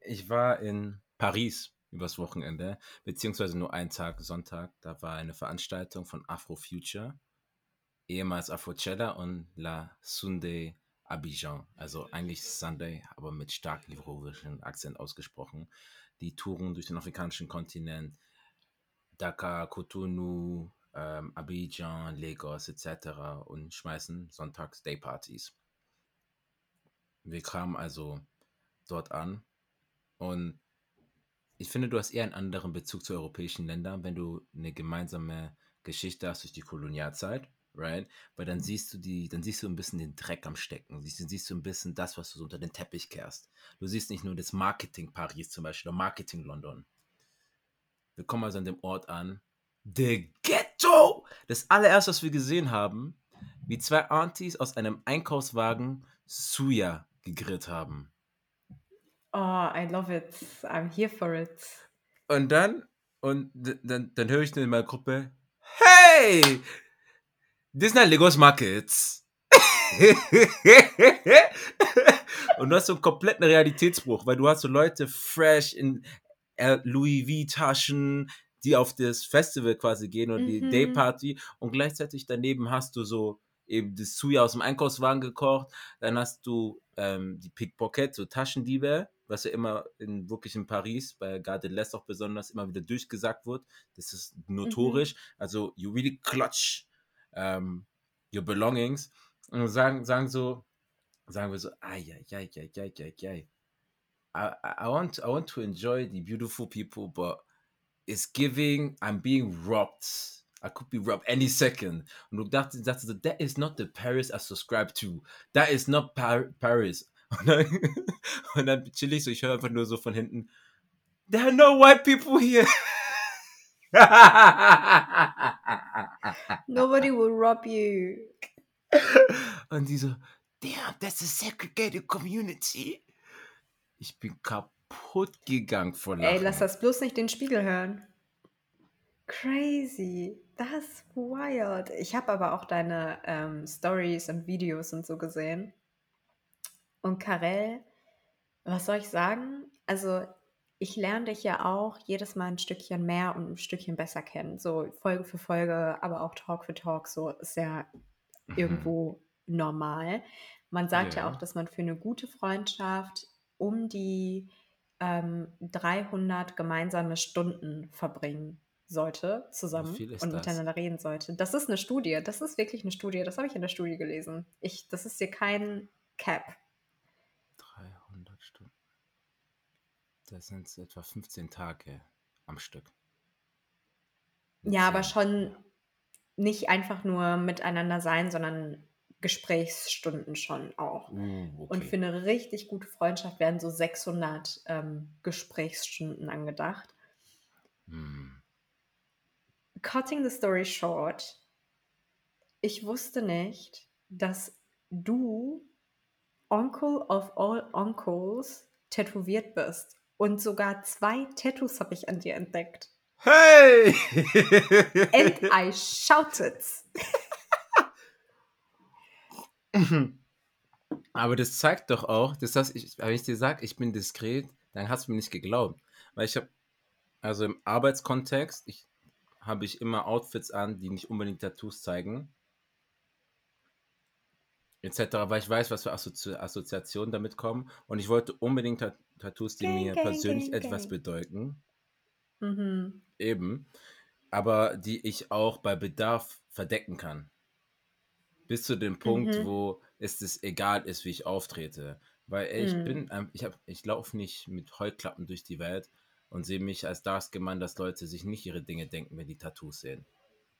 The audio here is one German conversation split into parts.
Ich war in Paris übers Wochenende, beziehungsweise nur einen Tag, Sonntag. Da war eine Veranstaltung von Afrofuture, ehemals Afrocella und La Sunday Abidjan. Also eigentlich Sunday, aber mit stark livrowischen Akzent ausgesprochen. Die touren durch den afrikanischen Kontinent, Dakar, Cotonou, ähm, Abidjan, Lagos etc. und schmeißen sonntags Daypartys. Wir kamen also dort an und ich finde, du hast eher einen anderen Bezug zu europäischen Ländern, wenn du eine gemeinsame Geschichte hast durch die Kolonialzeit, right? Weil dann siehst du die, dann siehst du ein bisschen den Dreck am Stecken, siehst, dann siehst du ein bisschen das, was du so unter den Teppich kehrst. Du siehst nicht nur das Marketing Paris zum Beispiel oder Marketing London. Wir kommen also an dem Ort an. The Ghetto! Das allererste, was wir gesehen haben, wie zwei Aunties aus einem Einkaufswagen Suya gegrillt haben. Oh, I love it. I'm here for it. Und dann, und dann, dann höre ich in meiner Gruppe, hey, is not Lagos Markets. und du hast so einen kompletten Realitätsbruch, weil du hast so Leute fresh in äh, Louis V-Taschen, die auf das Festival quasi gehen und die Mhm. Dayparty und gleichzeitig daneben hast du so eben das Suya aus dem Einkaufswagen gekocht, dann hast du ähm, die Pickpocket, so Taschendiebe, was ja immer in wirklich in Paris, bei Gare de l'Est auch besonders immer wieder durchgesagt wird. Das ist notorisch. Also you really clutch ähm, your belongings und sagen, sagen so, sagen wir so, ai, ai, ai, ai, ai, ai, ai. I, I, want I want to enjoy the beautiful people, but it's giving I'm being robbed. I could be robbed any second. Du dachtest, dachtest so, that is not the Paris I subscribe to. That is not Par Paris. Und dann, und dann chill ich so, ich höre einfach nur so von hinten, there are no white people here. Nobody will rob you. Und die so, damn, that's a segregated community. Ich bin kaputt gegangen vor Lachen. Ey, lass das bloß nicht den Spiegel hören. Crazy. Das wild. Ich habe aber auch deine ähm, Stories und Videos und so gesehen. Und Karel, was soll ich sagen? Also, ich lerne dich ja auch jedes Mal ein Stückchen mehr und ein Stückchen besser kennen. So Folge für Folge, aber auch Talk für Talk. So ist ja Mhm. irgendwo normal. Man sagt ja. Ja. auch, dass man für eine gute Freundschaft um die ähm, 300 gemeinsame Stunden verbringen sollte zusammen und das? miteinander reden sollte. Das ist eine Studie. Das ist wirklich eine Studie. Das habe ich in der Studie gelesen. Ich, das ist hier kein Cap. 300 Stunden. Das sind etwa 15 Tage am Stück. Ja, aber schon nicht einfach nur miteinander sein, sondern Gesprächsstunden schon auch. Uh, okay. Und für eine richtig gute Freundschaft werden so 600 ähm, Gesprächsstunden angedacht. Hm. Cutting the story short, ich wusste nicht, dass du Uncle of all Uncles tätowiert bist. Und sogar zwei Tattoos habe ich an dir entdeckt. Hey! And I shouted. Aber das zeigt doch auch, das heißt, ich, wenn ich dir sage, ich bin diskret, dann hast du mir nicht geglaubt. Weil ich habe, also im Arbeitskontext, ich, habe ich immer Outfits an, die nicht unbedingt Tattoos zeigen. Etc., weil ich weiß, was für Assozi Assoziationen damit kommen. Und ich wollte unbedingt Tat Tattoos, die Gang, mir gang, persönlich gang, etwas bedeuten. Mhm. Eben. Aber die ich auch bei Bedarf verdecken kann. Bis zu dem Punkt, Mhm. wo es es egal ist, wie ich auftrete. Weil ey, ich Mhm. bin, ich ich laufe nicht mit Heuklappen durch die Welt und sehe mich als dark Mann, dass Leute sich nicht ihre Dinge denken, wenn die Tattoos sehen,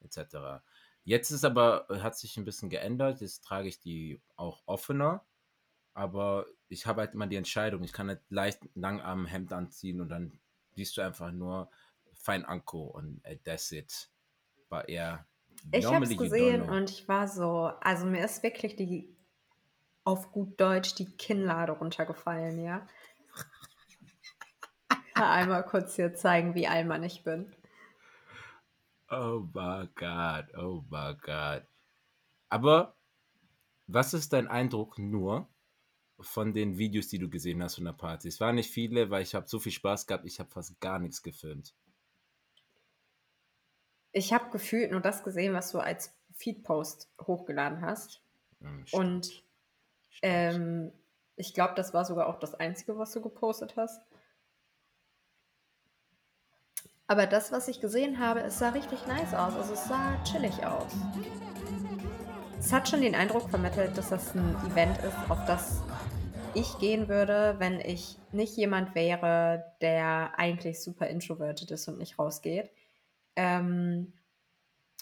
etc. Jetzt ist aber, hat sich ein bisschen geändert. Jetzt trage ich die auch offener. Aber ich habe halt immer die Entscheidung. Ich kann halt leicht lang am Hemd anziehen und dann siehst du einfach nur Fein Anko und äh, that's it. War eher Ich habe es gesehen und ich war so, also mir ist wirklich die auf gut Deutsch die Kinnlade runtergefallen, ja. Einmal kurz hier zeigen, wie Allmann ich bin. Oh my God, oh my God. Aber was ist dein Eindruck nur von den Videos, die du gesehen hast von der Party? Es waren nicht viele, weil ich habe so viel Spaß gehabt, ich habe fast gar nichts gefilmt. Ich habe gefühlt nur das gesehen, was du als Feedpost hochgeladen hast. Hm, Und ähm, ich glaube, das war sogar auch das Einzige, was du gepostet hast. Aber das, was ich gesehen habe, es sah richtig nice aus. Also es sah chillig aus. Es hat schon den Eindruck vermittelt, dass das ein Event ist, auf das ich gehen würde, wenn ich nicht jemand wäre, der eigentlich super introverted ist und nicht rausgeht. Ähm,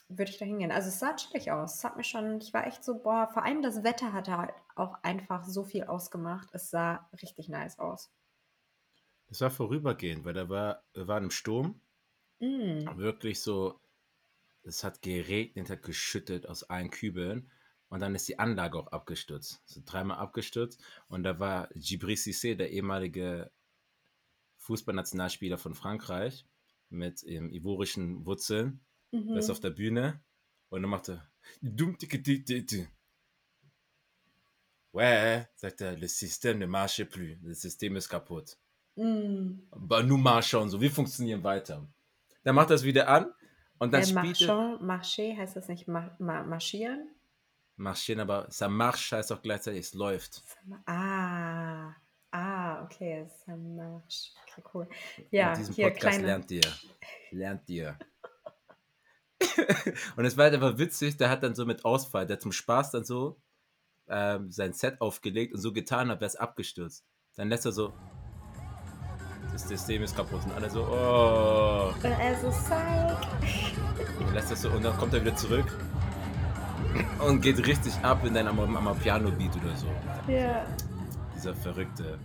würde ich da hingehen. Also es sah chillig aus. Es hat mir schon, ich war echt so, boah, vor allem das Wetter hatte halt auch einfach so viel ausgemacht. Es sah richtig nice aus. Es war vorübergehend, weil da war, wir waren Sturm, Mm. wirklich so, es hat geregnet, hat geschüttet aus allen Kübeln und dann ist die Anlage auch abgestürzt. So dreimal abgestürzt und da war Djibril Cissé, der ehemalige Fußballnationalspieler von Frankreich mit ähm, ivorischen Wurzeln, der ist Mhm. auf der Bühne und dann macht er Dum tiki ti ti ti. Ouais, sagt er, le système ne marche plus. Das System ist kaputt. Mm. Aber nous marchons, so, wir funktionieren weiter. Dann macht er es wieder an und dann Äh, spielt er Marché heißt das nicht ma ma marschieren? marschieren, aber ça marche heißt auch gleichzeitig, es läuft. Ah, ah, okay, ça marche. Okay, cool. In Ja, diesem hier Podcast kleine. lernt ihr. Lernt ihr. und es war halt einfach witzig, der hat dann so mit Ausfall, der hat zum Spaß dann so ähm, sein Set aufgelegt und so getan, als wäre es abgestürzt. Dann lässt er so, das System ist kaputt und alle so, oh. Also Psych. Und dann lässt das so und dann kommt er wieder zurück und geht richtig ab in dein Ama- Amapiano-Beat oder so. Ja. Dieser Verrückte.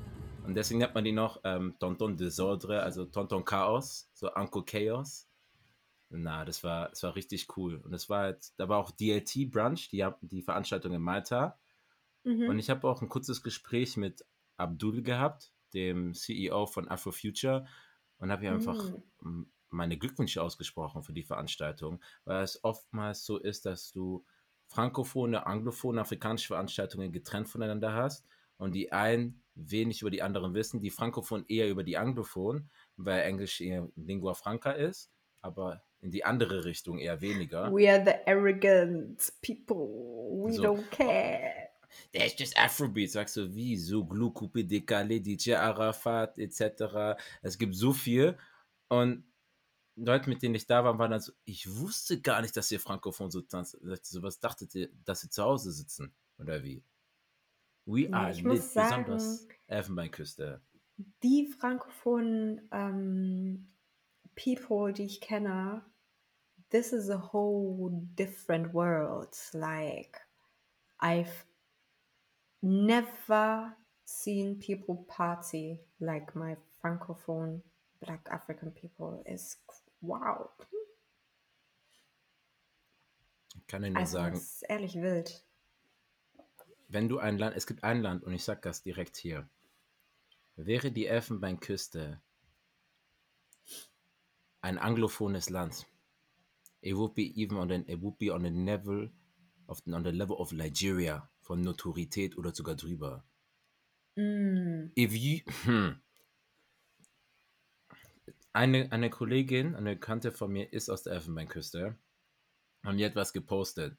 Und deswegen nennt man die noch ähm, Tonton Desordre, also Tonton Chaos, so Uncle Chaos. Na, das war, das war richtig cool. Und das war halt, da war auch DLT Brunch, die, die Veranstaltung in Malta. Und Mhm. ich habe auch ein kurzes Gespräch mit Abdul gehabt, dem CEO von Afrofuture, und habe ihm einfach Mm. m, meine Glückwünsche ausgesprochen für die Veranstaltung, weil es oftmals so ist, dass du frankophone, anglophone, afrikanische Veranstaltungen getrennt voneinander hast und die einen wenig über die anderen wissen, die Frankophonen eher über die Anglophonen, weil Englisch eher Lingua Franca ist, aber in die andere Richtung eher weniger. We are the arrogant people. We So. don't care. Der ist just Afrobeat, sagst du, wie, so Glou, Coupé, Décalé, DJ Arafat, etc. Es gibt so viel. Und Leute, mit denen ich da war, waren dann so, ich wusste gar nicht, dass ihr Frankophon so tanzt. So, was dachtet ihr, dass sie zu Hause sitzen? Oder wie? We are ich lit, sagen, besonders Elfenbeinküste. die frankophonen ähm, People, die ich kenne, this is a whole different world. Like, I've never seen people party like my francophone black African people. Is wow. Ich kann dir nur Also, sagen, es ist ehrlich wild. wenn du ein Land, es gibt ein Land, und ich sag das direkt hier, wäre die Elfenbeinküste ein anglophones Land, it would be even on the, it would be on the level of, on the level of Nigeria von Notorität oder sogar drüber. Mm. If you, hm. eine, eine Kollegin, eine Bekannte von mir ist aus der Elfenbeinküste und die hat was gepostet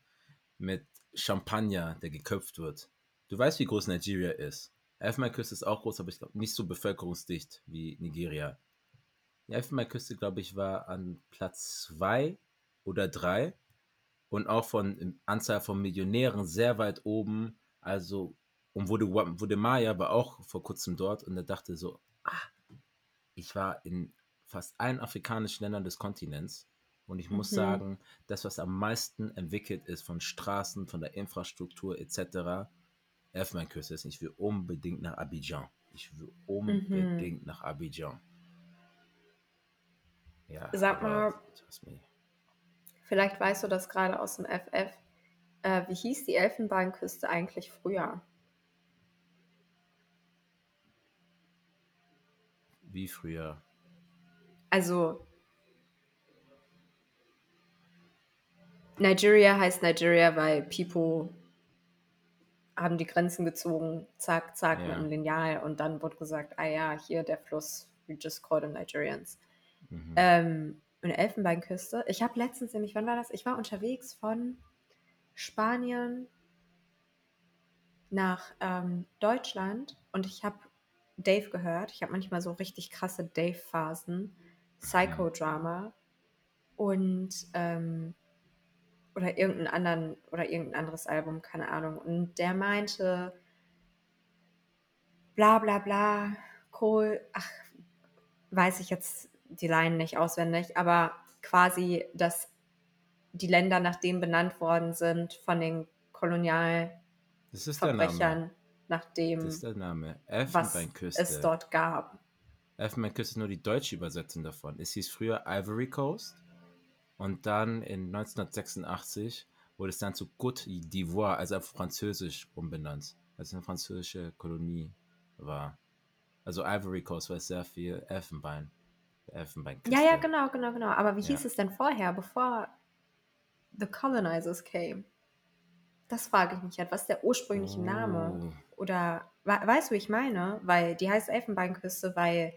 mit Champagner, der geköpft wird. Du weißt, wie groß Nigeria ist. Elfenbeinküste ist auch groß, aber ich glaube nicht so bevölkerungsdicht wie Nigeria. Die Elfenbeinküste, glaube ich, war an Platz zwei oder drei und auch von Anzahl von Millionären sehr weit oben. Also, und wurde, wurde Maya war auch vor kurzem dort und er dachte so, ah, ich war in fast allen afrikanischen Ländern des Kontinents und ich muss Mhm. sagen, das, was am meisten entwickelt ist von Straßen, von der Infrastruktur etc., Elfenbeinküste ist, ich will unbedingt nach Abidjan. Ich will unbedingt nach Abidjan. Ja, Sag mal-. Vielleicht weißt du das gerade aus dem FF. Äh, wie hieß die Elfenbeinküste eigentlich früher? Wie früher? Also, Nigeria heißt Nigeria, weil People haben die Grenzen gezogen, zack, zack, ja. mit einem Lineal. Und dann wurde gesagt, ah ja, hier der Fluss, we just call them Nigerians. Mhm. Ähm, und Elfenbeinküste. Ich habe letztens nämlich, wann war das? Ich war unterwegs von Spanien nach ähm, Deutschland und ich habe Dave gehört. Ich habe manchmal so richtig krasse Dave-Phasen, Psychodrama und ähm, oder irgendeinen anderen oder irgendein anderes Album, keine Ahnung. Und der meinte, bla bla bla, Kohl, ach, weiß ich jetzt die Line nicht auswendig, aber quasi, dass die Länder nach dem benannt worden sind von den Kolonialverbrechern, nach dem, Das ist der Name. was Elfenbeinküste. es dort gab. Elfenbeinküste ist nur die deutsche Übersetzung davon. Es hieß früher Ivory Coast und dann in 1986 wurde es dann zu Côte d'Ivoire, also auf Französisch umbenannt, als es eine französische Kolonie war. Also Ivory Coast war sehr viel Elfenbein. Elfenbeinküste. Ja, ja, genau, genau, genau. Aber wie Ja. hieß es denn vorher, bevor the colonizers came? Das frage ich mich halt. Was ist der ursprüngliche Name? Oh. Oder we weißt du, wie ich meine? Weil die heißt Elfenbeinküste, weil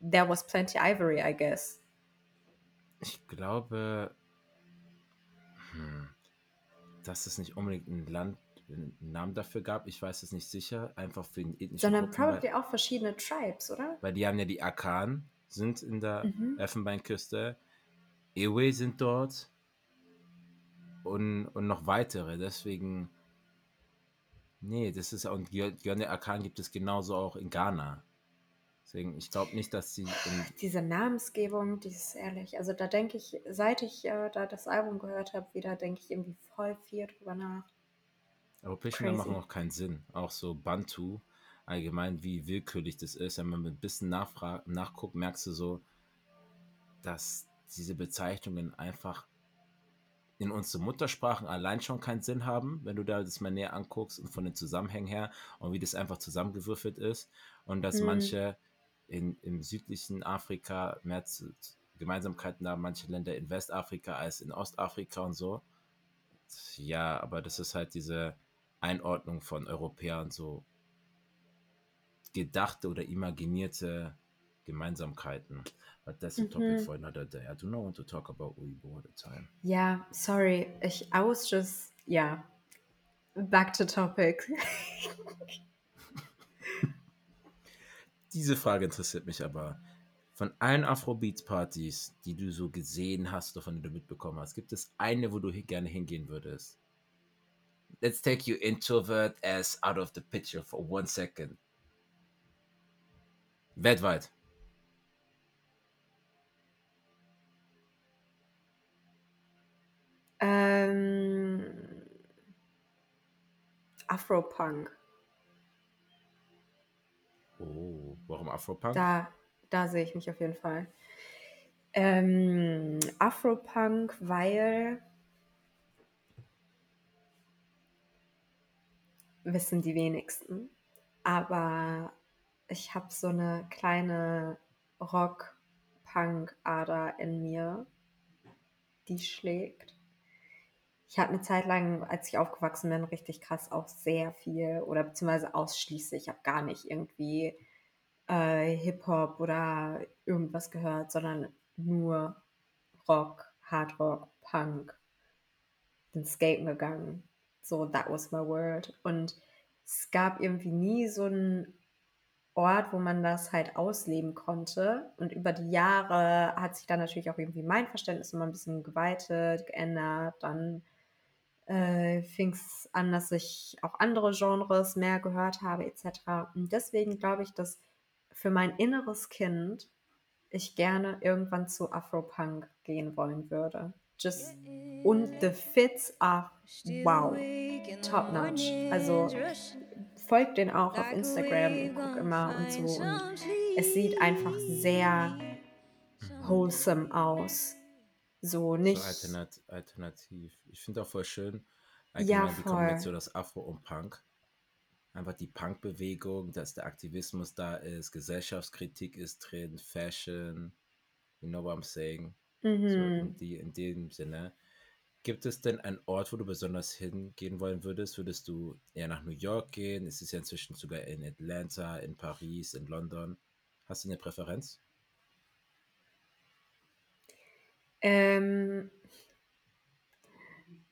there was plenty ivory, I guess. Ich glaube, hm, dass es nicht unbedingt ein Land, einen Namen dafür gab. Ich weiß es nicht sicher. Einfach für den ethnischen Sondern Gruppen, weil- probably auch verschiedene Tribes, oder? Weil die haben ja die Akan, sind in der Mhm. Elfenbeinküste. Ewe sind dort. Und, und noch weitere. Deswegen. Nee, das ist auch. Und Gönne Akan gibt es genauso auch in Ghana. Deswegen, ich glaube nicht, dass sie. Diese Namensgebung, die ist ehrlich. Also da denke ich, seit ich äh, da das Album gehört habe, wieder denke ich irgendwie voll viel drüber nach. Europäische Namen Crazy. machen auch keinen Sinn. Auch so Bantu, allgemein, wie willkürlich das ist. Wenn man ein bisschen nachfra nachguckt, merkst du so, dass diese Bezeichnungen einfach in unsere Muttersprachen allein schon keinen Sinn haben, wenn du da das mal näher anguckst und von den Zusammenhängen her und wie das einfach zusammengewürfelt ist und dass Hm. manche in, im südlichen Afrika mehr zu Gemeinsamkeiten haben, manche Länder in Westafrika als in Ostafrika und so. Ja, aber das ist halt diese Einordnung von Europäern, so gedachte oder imaginierte Gemeinsamkeiten. But that's a topic Mhm. for another day. I do not want to talk about Uyghur all the time. Ja, sorry. Ich, I was just, ja. Back to topic. Diese Frage interessiert mich aber. Von allen Afrobeats-Partys, die du so gesehen hast oder von denen du mitbekommen hast, gibt es eine, wo du gerne hingehen würdest? Let's take you introvert as out of the picture for one second. Weltweit. ähm, Afropunk. Oh, warum Afropunk? Da, da sehe ich mich auf jeden Fall. Ähm, Afropunk, weil wissen die wenigsten. Aber ich habe so eine kleine Rock-Punk-Ader in mir, die schlägt. Ich hatte eine Zeit lang, als ich aufgewachsen bin, richtig krass auch sehr viel oder beziehungsweise ausschließlich, ich habe gar nicht irgendwie äh, Hip-Hop oder irgendwas gehört, sondern nur Rock, Hardrock, Punk. Bin skaten gegangen. So, that was my word. Und es gab irgendwie nie so einen Ort, wo man das halt ausleben konnte. Und über die Jahre hat sich dann natürlich auch irgendwie mein Verständnis immer ein bisschen geweitet, geändert. Dann äh, fing es an, dass ich auch andere Genres mehr gehört habe, etc. Und deswegen glaube ich, dass für mein inneres Kind ich gerne irgendwann zu Afropunk gehen wollen würde. Just und the fits are wow, top notch. Also folgt den auch auf Instagram und guck immer und so. Und es sieht einfach sehr wholesome aus. So nicht. So alternat alternativ. Ich finde auch voll schön, Ja, allgemein die voll. Kombination aus Afro und Punk. einfach die Punk-Bewegung, dass der Aktivismus da ist, Gesellschaftskritik ist drin, Fashion, you know what I'm saying? So in, Mhm. die, in dem Sinne. Gibt es denn einen Ort, wo du besonders hingehen wollen würdest? Würdest du eher nach New York gehen? Es ist ja inzwischen sogar in Atlanta, in Paris, in London. Hast du eine Präferenz? Ähm,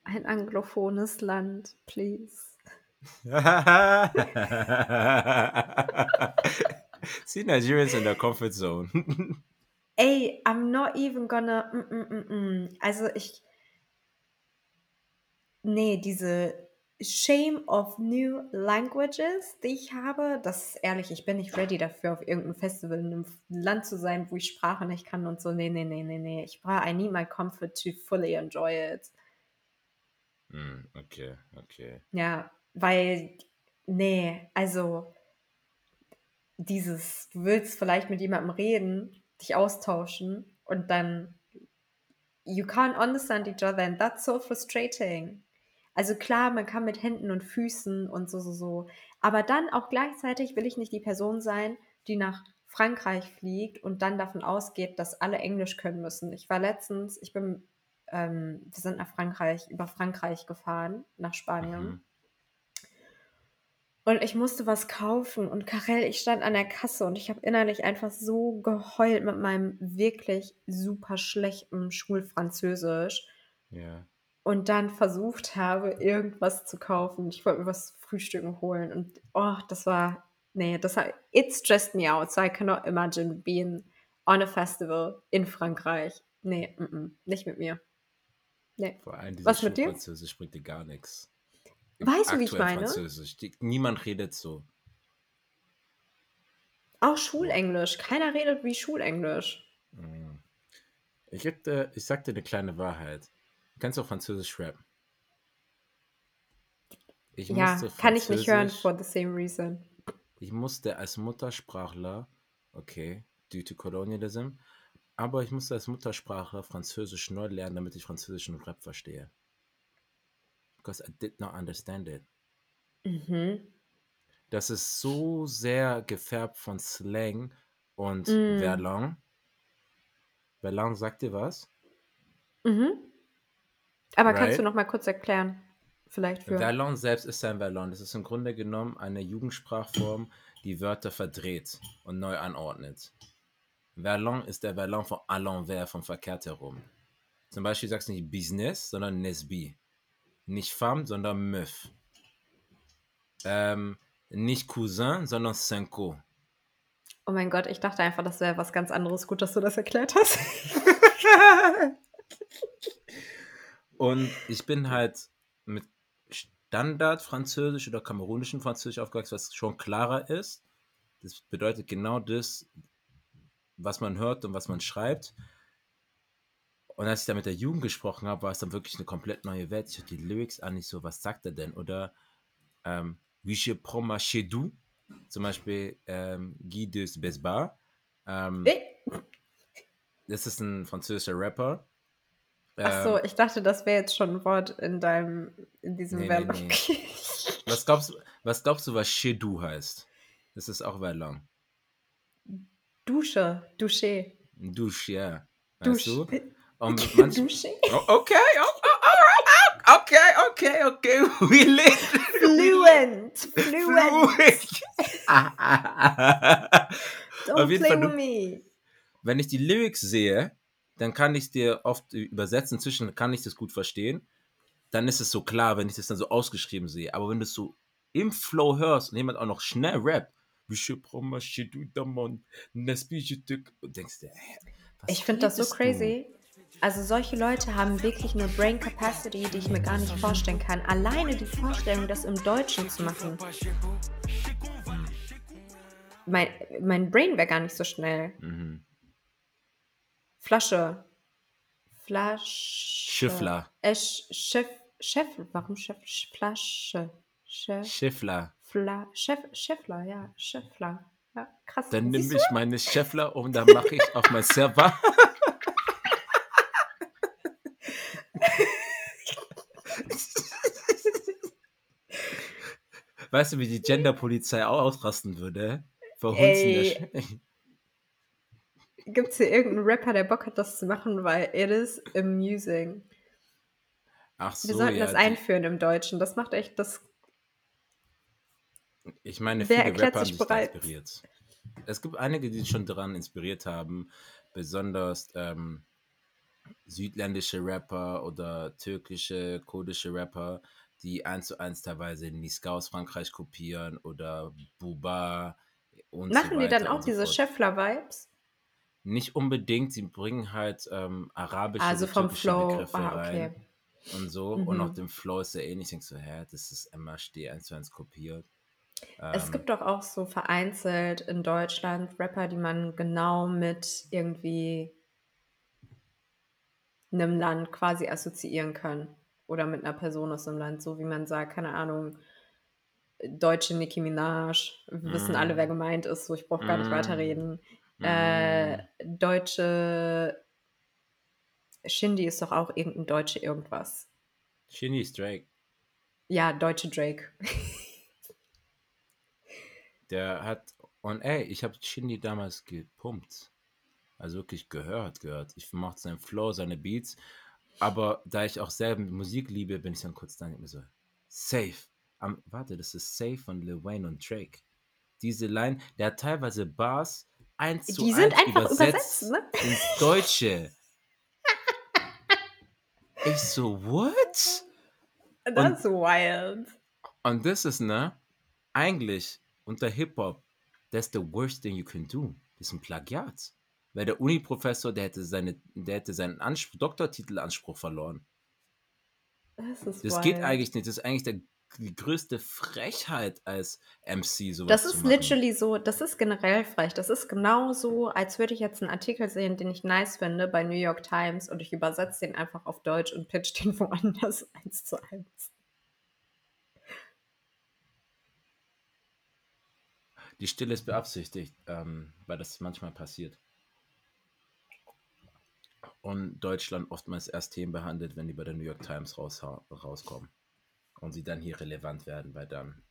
ein anglophones Land, please. See Nigerians in their comfort zone. Ey, I'm not even gonna. Mm, mm, mm, mm. Also ich. Nee, diese Shame of New Languages, die ich habe, das ist ehrlich, ich bin nicht ready dafür, auf irgendeinem Festival in einem Land zu sein, wo ich Sprache nicht kann und so. Nee, nee, nee, nee, nee. Ich brauche, I need my comfort to fully enjoy it. Hm, okay, okay. Ja, weil, nee, also dieses, du willst vielleicht mit jemandem reden, dich austauschen und dann you can't understand each other and that's so frustrating. Also klar, man kann mit Händen und Füßen und so, so, so. Aber dann auch gleichzeitig will ich nicht die Person sein, die nach Frankreich fliegt und dann davon ausgeht, dass alle Englisch können müssen. Ich war letztens, ich bin, ähm, wir sind nach Frankreich, über Frankreich gefahren, nach Spanien. Mhm. Und ich musste was kaufen und Karel, ich stand an der Kasse und ich habe innerlich einfach so geheult mit meinem wirklich super schlechten Schulfranzösisch Ja. und dann versucht habe, irgendwas zu kaufen. Ich wollte mir was frühstücken holen und oh, das war, nee, das war, it stressed me out, so I cannot imagine being on a festival in Frankreich. Nee, mm -mm, nicht mit mir. Nee. Vor allem dieses Was mit dir? Schulfranzösisch bringt dir gar nichts. Weißt du, wie ich meine? Französisch. Die, niemand redet so. Auch Schulenglisch. Keiner redet wie Schulenglisch. Mhm. Ich, geb dir, ich sag dir eine kleine Wahrheit. Du kannst auch Französisch rappen. Ich Ja, kann ich nicht hören Französisch- for the same reason. Ich musste als Muttersprachler, okay, due to colonialism, aber ich musste als Muttersprachler Französisch neu lernen, damit ich französischen Rap verstehe. Because I did not understand it. Mhm. Das ist so sehr gefärbt von Slang und Mm. Verlan. Verlan sagt dir was? Mhm. Aber kannst du Right. noch mal kurz erklären? Vielleicht für. Verlan selbst ist ein Verlan. Das ist im Grunde genommen eine Jugendsprachform, die Wörter verdreht und neu anordnet. Verlan ist der Verlan von à l'envers, vom verkehrt herum. Zum Beispiel sagst du nicht Business, sondern Nesbi. Nicht Femme, sondern Meuf. Ähm, nicht Cousin, sondern Cinco. Oh mein Gott, ich dachte einfach, das wäre was ganz anderes. Gut, dass du das erklärt hast. Und ich bin halt mit Standard-Französisch oder kamerunischen Französisch aufgewachsen, was schon klarer ist. Das bedeutet genau das, was man hört und was man schreibt. Und als ich da mit der Jugend gesprochen habe, war es dann wirklich eine komplett neue Welt. Ich hatte die Lyrics an, nicht so, was sagt er denn? Oder ähm, Wie je prends ma chez du, zum Beispiel ähm, Guy de Besbar. Ähm, das ist ein französischer Rapper. Ach so, Ähm, ich dachte, das wäre jetzt schon ein Wort in deinem, in diesem Nee, Verb. nee, Was glaubst, was glaubst du, was chez du heißt? Das ist auch Verlang. Dusche, Dusche. Douche, ja. Weißt Dusche. du? Manch, Dusche? oh, okay, oh, oh, oh, okay, okay, okay. We live. Fluent, fluent. Don't Auf jeden play Fall, with du- me. Wenn ich die Lyrics sehe, dann kann ich dir oft übersetzen. Inzwischen kann ich das gut verstehen. Dann ist es so klar, wenn ich das dann so ausgeschrieben sehe. Aber wenn du es so im Flow hörst und jemand auch noch schnell rappt, und denkst dir, was Ich finde das so redest du? Also solche Leute haben wirklich eine Brain Capacity, die ich mir gar nicht vorstellen kann. Alleine die Vorstellung, das im Deutschen zu machen. Mein, mein Brain wäre gar nicht so schnell. Mhm. Flasche. Flasche. Schiffler. Äh, Sch- Chef, warum Chef? Sch- Flasche. Chef, Schiffler. Fla, Chef, Chefler, ja, Chefler. Ja, krass. Dann nehme ich meine Scheffler und dann mache ich auf mein Server. weißt du, wie die Genderpolizei auch ausrasten würde? Verhunzen. Gibt es hier irgendeinen Rapper, der Bock hat, das zu machen? Weil it is amusing. Ach so, Wir sollten ja. das einführen im Deutschen. Das macht echt das. Ich meine, viele Rapper haben sich da inspiriert. Es gibt einige, die sich schon daran inspiriert haben, besonders ähm, südländische Rapper oder türkische, kurdische Rapper, die eins zu eins teilweise Niska aus Frankreich kopieren oder Buba und so Machen die dann auch so diese. Scheffler-Vibes? Nicht unbedingt, sie bringen halt ähm, arabische Also vom Flow. Begriffe Ah, rein okay. und so. Und auch Mhm. dem Flow ist ja ähnlich. Ich denke so, hä, das ist MHD eins zu eins kopiert. Es Ähm, gibt doch auch so vereinzelt in Deutschland Rapper, die man genau mit irgendwie einem Land quasi assoziieren kann. Oder mit einer Person aus einem Land. So wie man sagt, keine Ahnung, deutsche Nicki Minaj. Wir wissen alle, wer Mm. gemeint ist. So, ich brauche gar nicht Mm. weiterreden. mm, Äh, deutsche Shindy ist doch auch irgendein deutsche irgendwas. Shinny ist Drake. Ja, deutsche Drake. Der hat, und ey, ich habe Shindy damals gepumpt. Also wirklich gehört, gehört. Ich mochte seinen Flow, seine Beats. Aber da ich auch selber Musik liebe, bin ich dann kurz dann mir so, safe. Am, warte, das ist Safe von Lil Wayne und Drake. Diese Line, der hat teilweise Bars eins zu Die sind einfach übersetzt übersetzt, ne? ins Deutsche. ich so, what? That's wild. Und das ist, ne, eigentlich unter Hip-Hop, that's the worst thing you can do. Das ist ein Plagiat. Weil der Uni-Professor, der hätte, seine, der hätte seinen Anspruch, Doktortitelanspruch verloren. Das ist Das wild. geht eigentlich nicht. Das ist eigentlich der, die größte Frechheit als MC, sowas Das ist literally so, das ist generell frech. Das ist genauso, als würde ich jetzt einen Artikel sehen, den ich nice finde bei New York Times und ich übersetze den einfach auf Deutsch und pitch den woanders eins zu eins. Die Stille ist beabsichtigt, ähm, weil das manchmal passiert. Und Deutschland oftmals erst Themen behandelt, wenn die bei der New York Times raus, rauskommen. Und sie dann hier relevant werden, weil dann.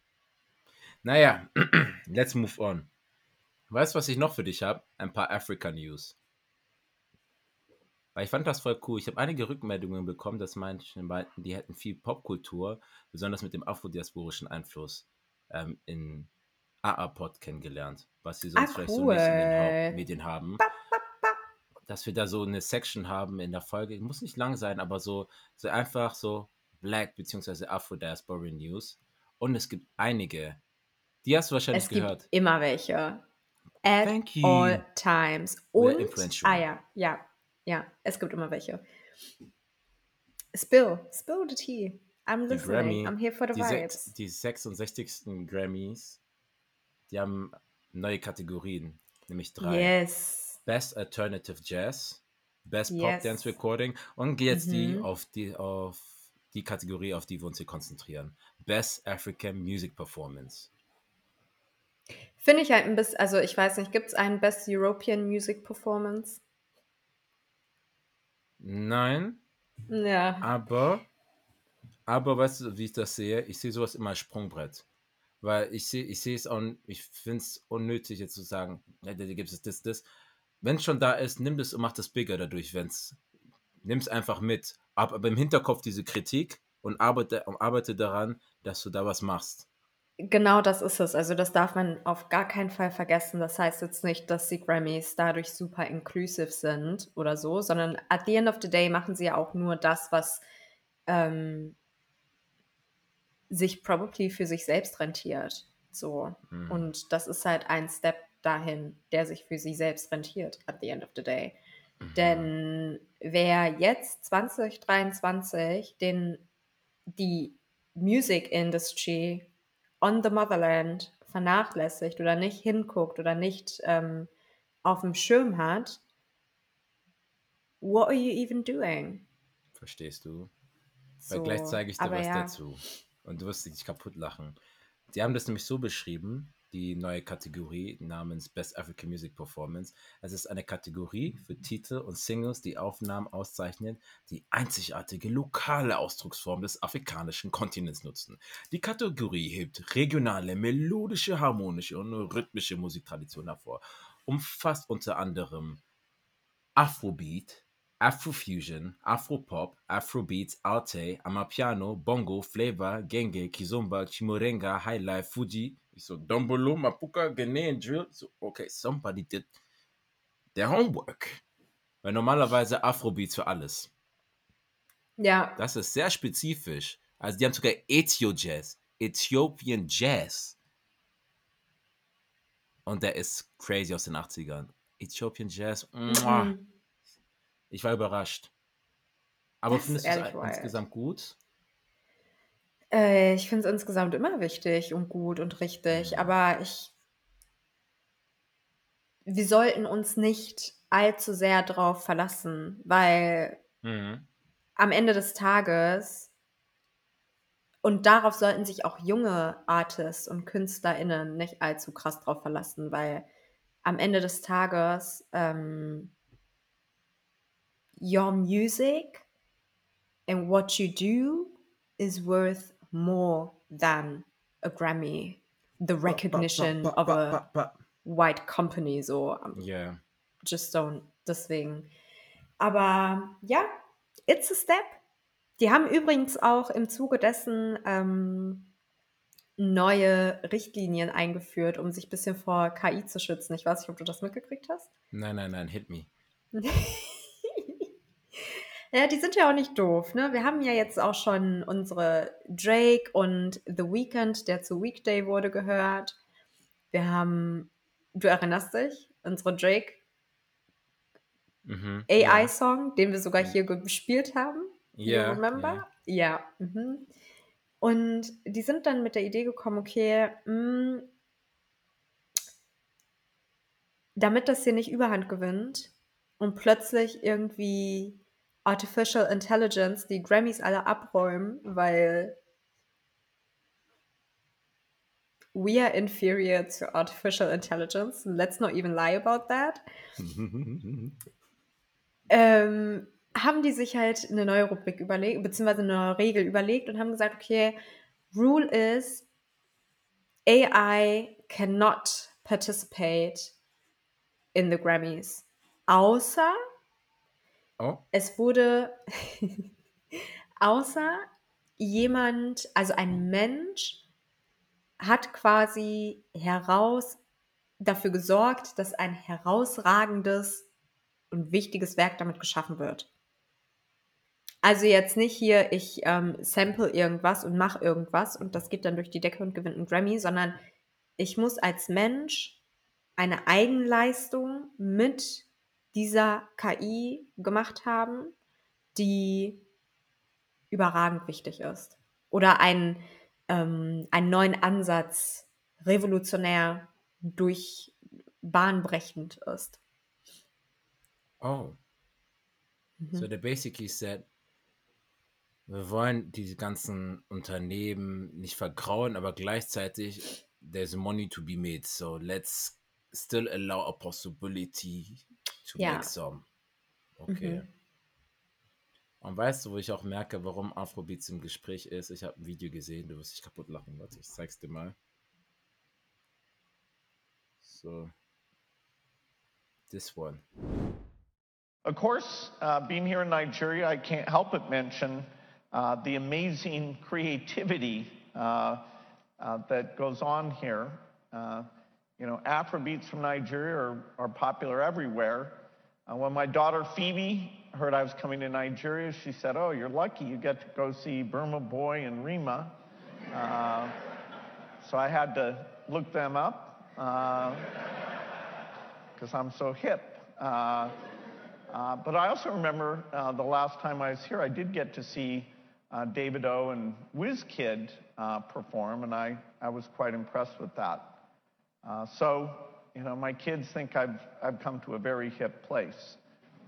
Naja, let's move on. Weißt du, was ich noch für dich habe? Ein paar Africa News. Weil ich fand das voll cool. Ich habe einige Rückmeldungen bekommen, dass manche meinten, die hätten viel Popkultur, besonders mit dem afrodiasporischen Einfluss, ähm, in AA-Pod kennengelernt, was sie sonst Ah, vielleicht so nicht in den cool. Hauptmedien haben. Dass wir da so eine Section haben in der Folge, muss nicht lang sein, aber so, so einfach so Black bzw. Afro-Diasporian News. Und es gibt einige. Die hast du wahrscheinlich Es gibt gehört. immer welche. At Thank you. all times. Und, ah ja, ja, ja, es gibt immer welche. Spill, spill the tea. I'm listening. Grammy, I'm here for the die, vibes. sechs, die 66. Grammys, die haben neue Kategorien, nämlich drei. Yes. Best Alternative Jazz, Best Pop Yes. Dance Recording und jetzt die Mhm. auf die auf die Kategorie, auf die wir uns hier konzentrieren. Best African Music Performance. Finde ich halt ein bisschen, also ich weiß nicht, gibt es einen Best European Music Performance? Nein, Ja. aber aber weißt du, wie ich das sehe? Ich sehe sowas immer als Sprungbrett. Weil ich sehe, ich sehe es auch, ich finde es unnötig, jetzt zu sagen, ja, da gibt es das, das. Wenn es schon da ist, nimm das und mach das bigger dadurch, wenn's. Nimm es einfach mit. Aber, aber im Hinterkopf diese Kritik und arbeite, arbeite daran, dass du da was machst. Genau das ist es. Also das darf man auf gar keinen Fall vergessen. Das heißt jetzt nicht, dass die Grammys dadurch super inclusive sind oder so, sondern at the end of the day machen sie ja auch nur das, was ähm, sich probably für sich selbst rentiert. So. Mhm. Und das ist halt ein Step dahin, der sich für sie selbst rentiert at the end of the day. Mhm. Denn wer jetzt 2023 den, die Music Industry on the Motherland vernachlässigt oder nicht hinguckt oder nicht ähm, auf dem Schirm hat, what are you even doing? Verstehst du? So, Weil gleich zeige ich dir was ja. dazu. Und du wirst dich kaputt lachen. Die haben das nämlich so beschrieben, die neue Kategorie namens Best African Music Performance. Es ist eine Kategorie für Titel und Singles, die Aufnahmen auszeichnen, die einzigartige lokale Ausdrucksform des afrikanischen Kontinents nutzen. Die Kategorie hebt regionale, melodische, harmonische und rhythmische Musiktraditionen hervor, umfasst unter anderem Afrobeat, Afrofusion, Afropop, Afrobeats, Arte, Amapiano, Bongo, Flavor, Genge, Kizomba, Chimurenga, Highlife, Fuji. Ich so, Dombolo, Mapuka, Ghanaian Drill. So, okay, somebody did their homework. Weil normalerweise Afrobeats für alles. Ja. Das ist sehr spezifisch. Also die haben sogar Ethio Jazz, Ethiopian Jazz. Und der ist crazy aus den 80ern. Ethiopian Jazz. Mhm. Ich war überrascht. Aber das findest du es insgesamt gut? Äh, ich finde es insgesamt immer wichtig und gut und richtig, mhm. aber ich wir sollten uns nicht allzu sehr darauf verlassen, weil mhm. am Ende des Tages und darauf sollten sich auch junge Artists und KünstlerInnen nicht allzu krass drauf verlassen, weil am Ende des Tages ähm, your music and what you do is worth more than a Grammy, the recognition but, but, but, of a white company. So, um, yeah, just don't. Deswegen. Aber ja, it's a step. Die haben übrigens auch im Zuge dessen ähm, neue Richtlinien eingeführt, um sich ein bisschen vor KI zu schützen. Ich weiß nicht, ob du das mitgekriegt hast. Nein, nein, nein, hit me. Ja, die sind ja auch nicht doof, ne? Wir haben ja jetzt auch schon unsere Drake und The Weeknd, der zu Weekday wurde, gehört. Wir haben, du erinnerst dich, unsere Drake mhm, AI-Song, ja. den wir sogar hier gespielt haben. Ja. Yeah, remember? Ja. ja mhm. Und die sind dann mit der Idee gekommen, okay, mh, mm, damit das hier nicht überhand gewinnt und plötzlich irgendwie Artificial Intelligence die Grammys alle abräumen, weil we are inferior to artificial intelligence. Let's not even lie about that. ähm, haben die sich halt eine neue Rubrik überlegt, beziehungsweise eine neue Regel überlegt und haben gesagt, okay, Rule is AI cannot participate in the Grammys. Außer Oh. Es wurde außer jemand, also ein Mensch, hat quasi heraus dafür gesorgt, dass ein herausragendes und wichtiges Werk damit geschaffen wird. Also jetzt nicht hier, ich ähm, sample irgendwas und mache irgendwas und das geht dann durch die Decke und gewinnt einen Grammy, sondern ich muss als Mensch eine Eigenleistung mit dieser KI gemacht haben, die überragend wichtig ist. Oder einen, ähm, einen neuen Ansatz revolutionär durch bahnbrechend ist. Oh. Mhm. So the basically said, wir wollen diese ganzen Unternehmen nicht vergrauen, aber gleichzeitig there's money to be made. So let's still allow a possibility to ja. make some. Okay. Mhm. Und weißt du, wo ich auch merke, warum Afrobeats im Gespräch ist? Ich habe ein Video gesehen, du wirst dich kaputt lachen. Warte, ich zeig's dir mal. So. This one. Of course, uh, being here in Nigeria, I can't help but mention uh, the amazing creativity uh, uh that goes on here. Uh, you know, Afrobeats from Nigeria are, are popular everywhere. Uh, when my daughter Phoebe heard I was coming to Nigeria, she said, Oh, you're lucky you get to go see Burma Boy and Rima. Uh, so I had to look them up because uh, I'm so hip. Uh, uh, but I also remember uh, the last time I was here, I did get to see David O and WizKid perform, and I, I was quite impressed with that. Uh, so, you know, my kids think I've, I've come to a very hip place.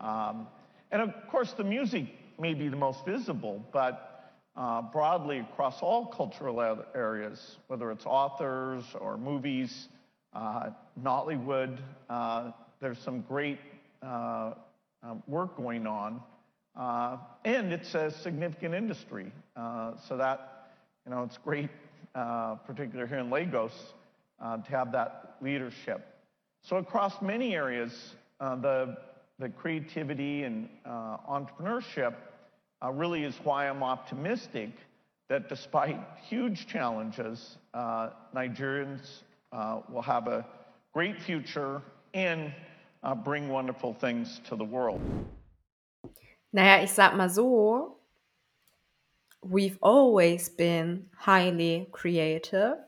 Um, and of course, the music may be the most visible, but uh, broadly across all cultural areas, whether it's authors or movies, uh, Nollywood. Uh, there's some great uh, uh, work going on. Uh, and it's a significant industry. so that, you know, it's great, particularly here in Lagos, to have that leadership. So across many areas, the, the creativity and entrepreneurship uh, really is why I'm optimistic that despite huge challenges, uh, Nigerians uh, will have a great future and uh, bring wonderful things to the world. Naja, ich sag mal so, we've always been highly creative.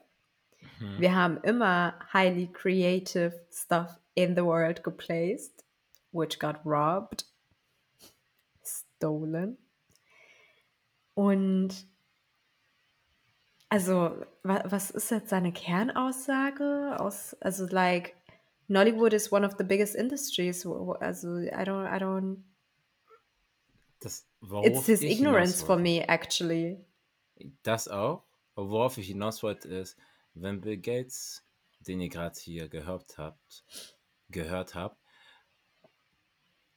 Mhm. Wir haben immer highly creative stuff in the world geplaced, which got robbed, stolen. Und also, wa was ist jetzt seine Kernaussage aus also, like, Nollywood is one of the biggest industries, also, I don't I don't Das It's his ignorance for me, actually. Das auch. worauf ich hinaus wollte, ist, wenn Bill Gates, den ihr gerade hier gehört habt gehört habt,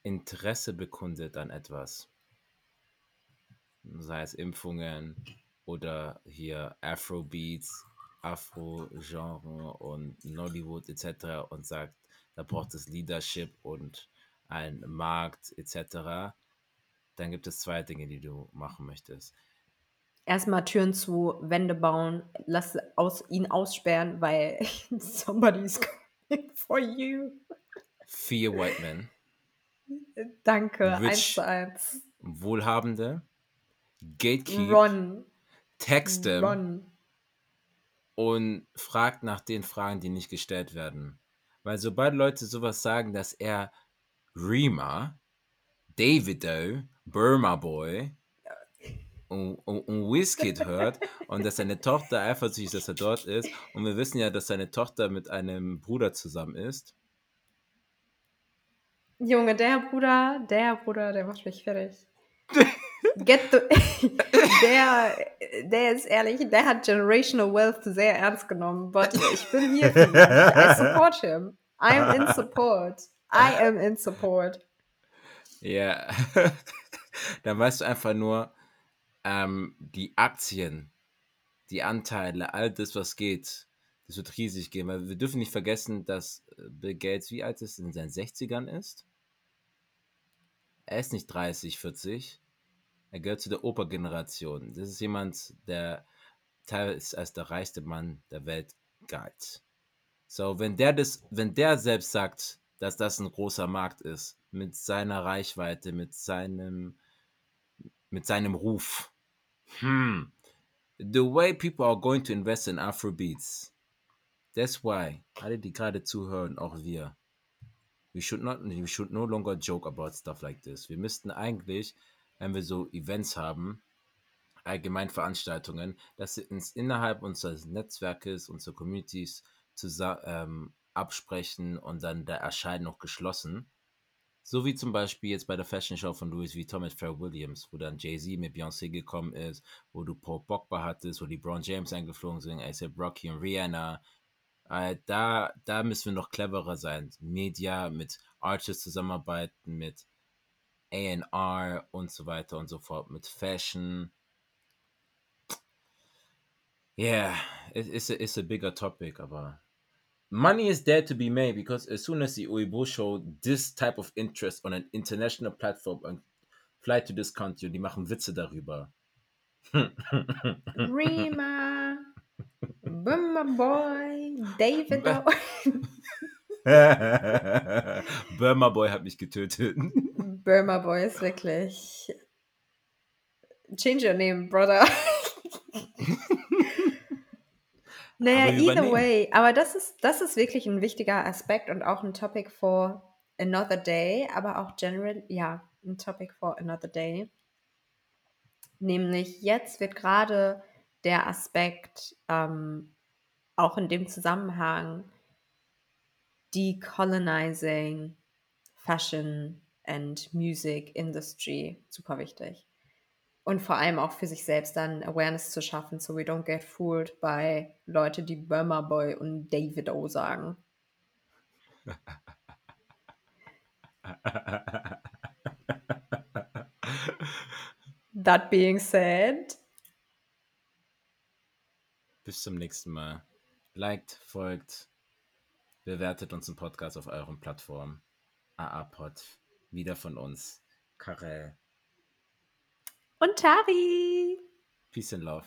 Interesse bekundet an etwas sei es Impfungen oder hier Afrobeats, Afro-Genre und Nollywood etc. und sagt, da braucht es Leadership und einen Markt etc., dann gibt es zwei Dinge, die du machen möchtest. Erstmal Türen zu, Wände bauen, lass aus, ihn aussperren, weil somebody's coming for you. Fear White Men. Danke, Rich, eins zu eins. Wohlhabende, Gatekeep, Ron. Texte Ron. und fragt nach den Fragen, die nicht gestellt werden. Weil sobald Leute sowas sagen, dass er Rima, Davido, Burma Boy und, und, Wizkid hört und dass seine Tochter eifersüchtig ist, dass er dort ist und wir wissen ja, dass seine Tochter mit einem Bruder zusammen ist. Junge, der Bruder, der Bruder, der macht mich fertig. Get the, der, der ist ehrlich, der hat Generational Wealth sehr ernst genommen. But ich bin hier für ihn. I support him. I'm in support. I am in support. Ja. Dann weißt du einfach nur, ähm, die Aktien, die Anteile, all das, was geht, das wird riesig gehen. Weil wir dürfen nicht vergessen, dass Bill Gates, wie alt ist, in seinen 60ern ist. Er ist nicht 30, 40 er gehört zu der Opergeneration. Das ist jemand, der teilweise als der reichste Mann der Welt galt. So, wenn der das, wenn der selbst sagt, dass das ein großer Markt ist, mit seiner Reichweite, mit seinem, mit seinem Ruf, hmm, the way people are going to invest in Afrobeats, that's why, alle, die gerade zuhören, auch wir, we should not, we should no longer joke about stuff like this. Wir müssten eigentlich wenn wir so Events haben, allgemein Veranstaltungen, dass wir uns innerhalb unseres Netzwerkes, unserer Communities zusammen, ähm, absprechen und dann der erscheint noch geschlossen. So wie zum Beispiel jetzt bei der Fashion Show von Louis Vuitton mit Pharrell Williams, wo dann Jay-Z mit Beyoncé gekommen ist, wo du Paul Pogba hattest, wo die Brown James eingeflogen sind, A$AP Rocky und Rihanna. Äh, da, da müssen wir noch cleverer sein. Media, mit Artists zusammenarbeiten, mit A&R und so weiter und so fort mit Fashion. Yeah, it, it's a, it's a bigger topic, aber money is there to be made because as soon as the Weibo show this type of interest on an international platform and fly to this country, die machen Witze darüber. Rima, Bummer Boy, David. Burma Boy hat mich getötet. Burma Boy ist wirklich. Change your name, brother. naja, either way. Aber das ist, das ist wirklich ein wichtiger Aspekt und auch ein Topic for another day, aber auch general, ja, ein Topic for another day. Nämlich jetzt wird gerade der Aspekt ähm, auch in dem Zusammenhang decolonizing fashion and music industry super wichtig. Und vor allem auch für sich selbst dann Awareness zu schaffen, so we don't get fooled by Leute, die Burma Boy und David O sagen. That being said. Bis zum nächsten Mal. Liked, folgt, bewertet unseren Podcast auf euren Plattformen. AAPod, wieder von uns. Karel und Tari. Peace and Love.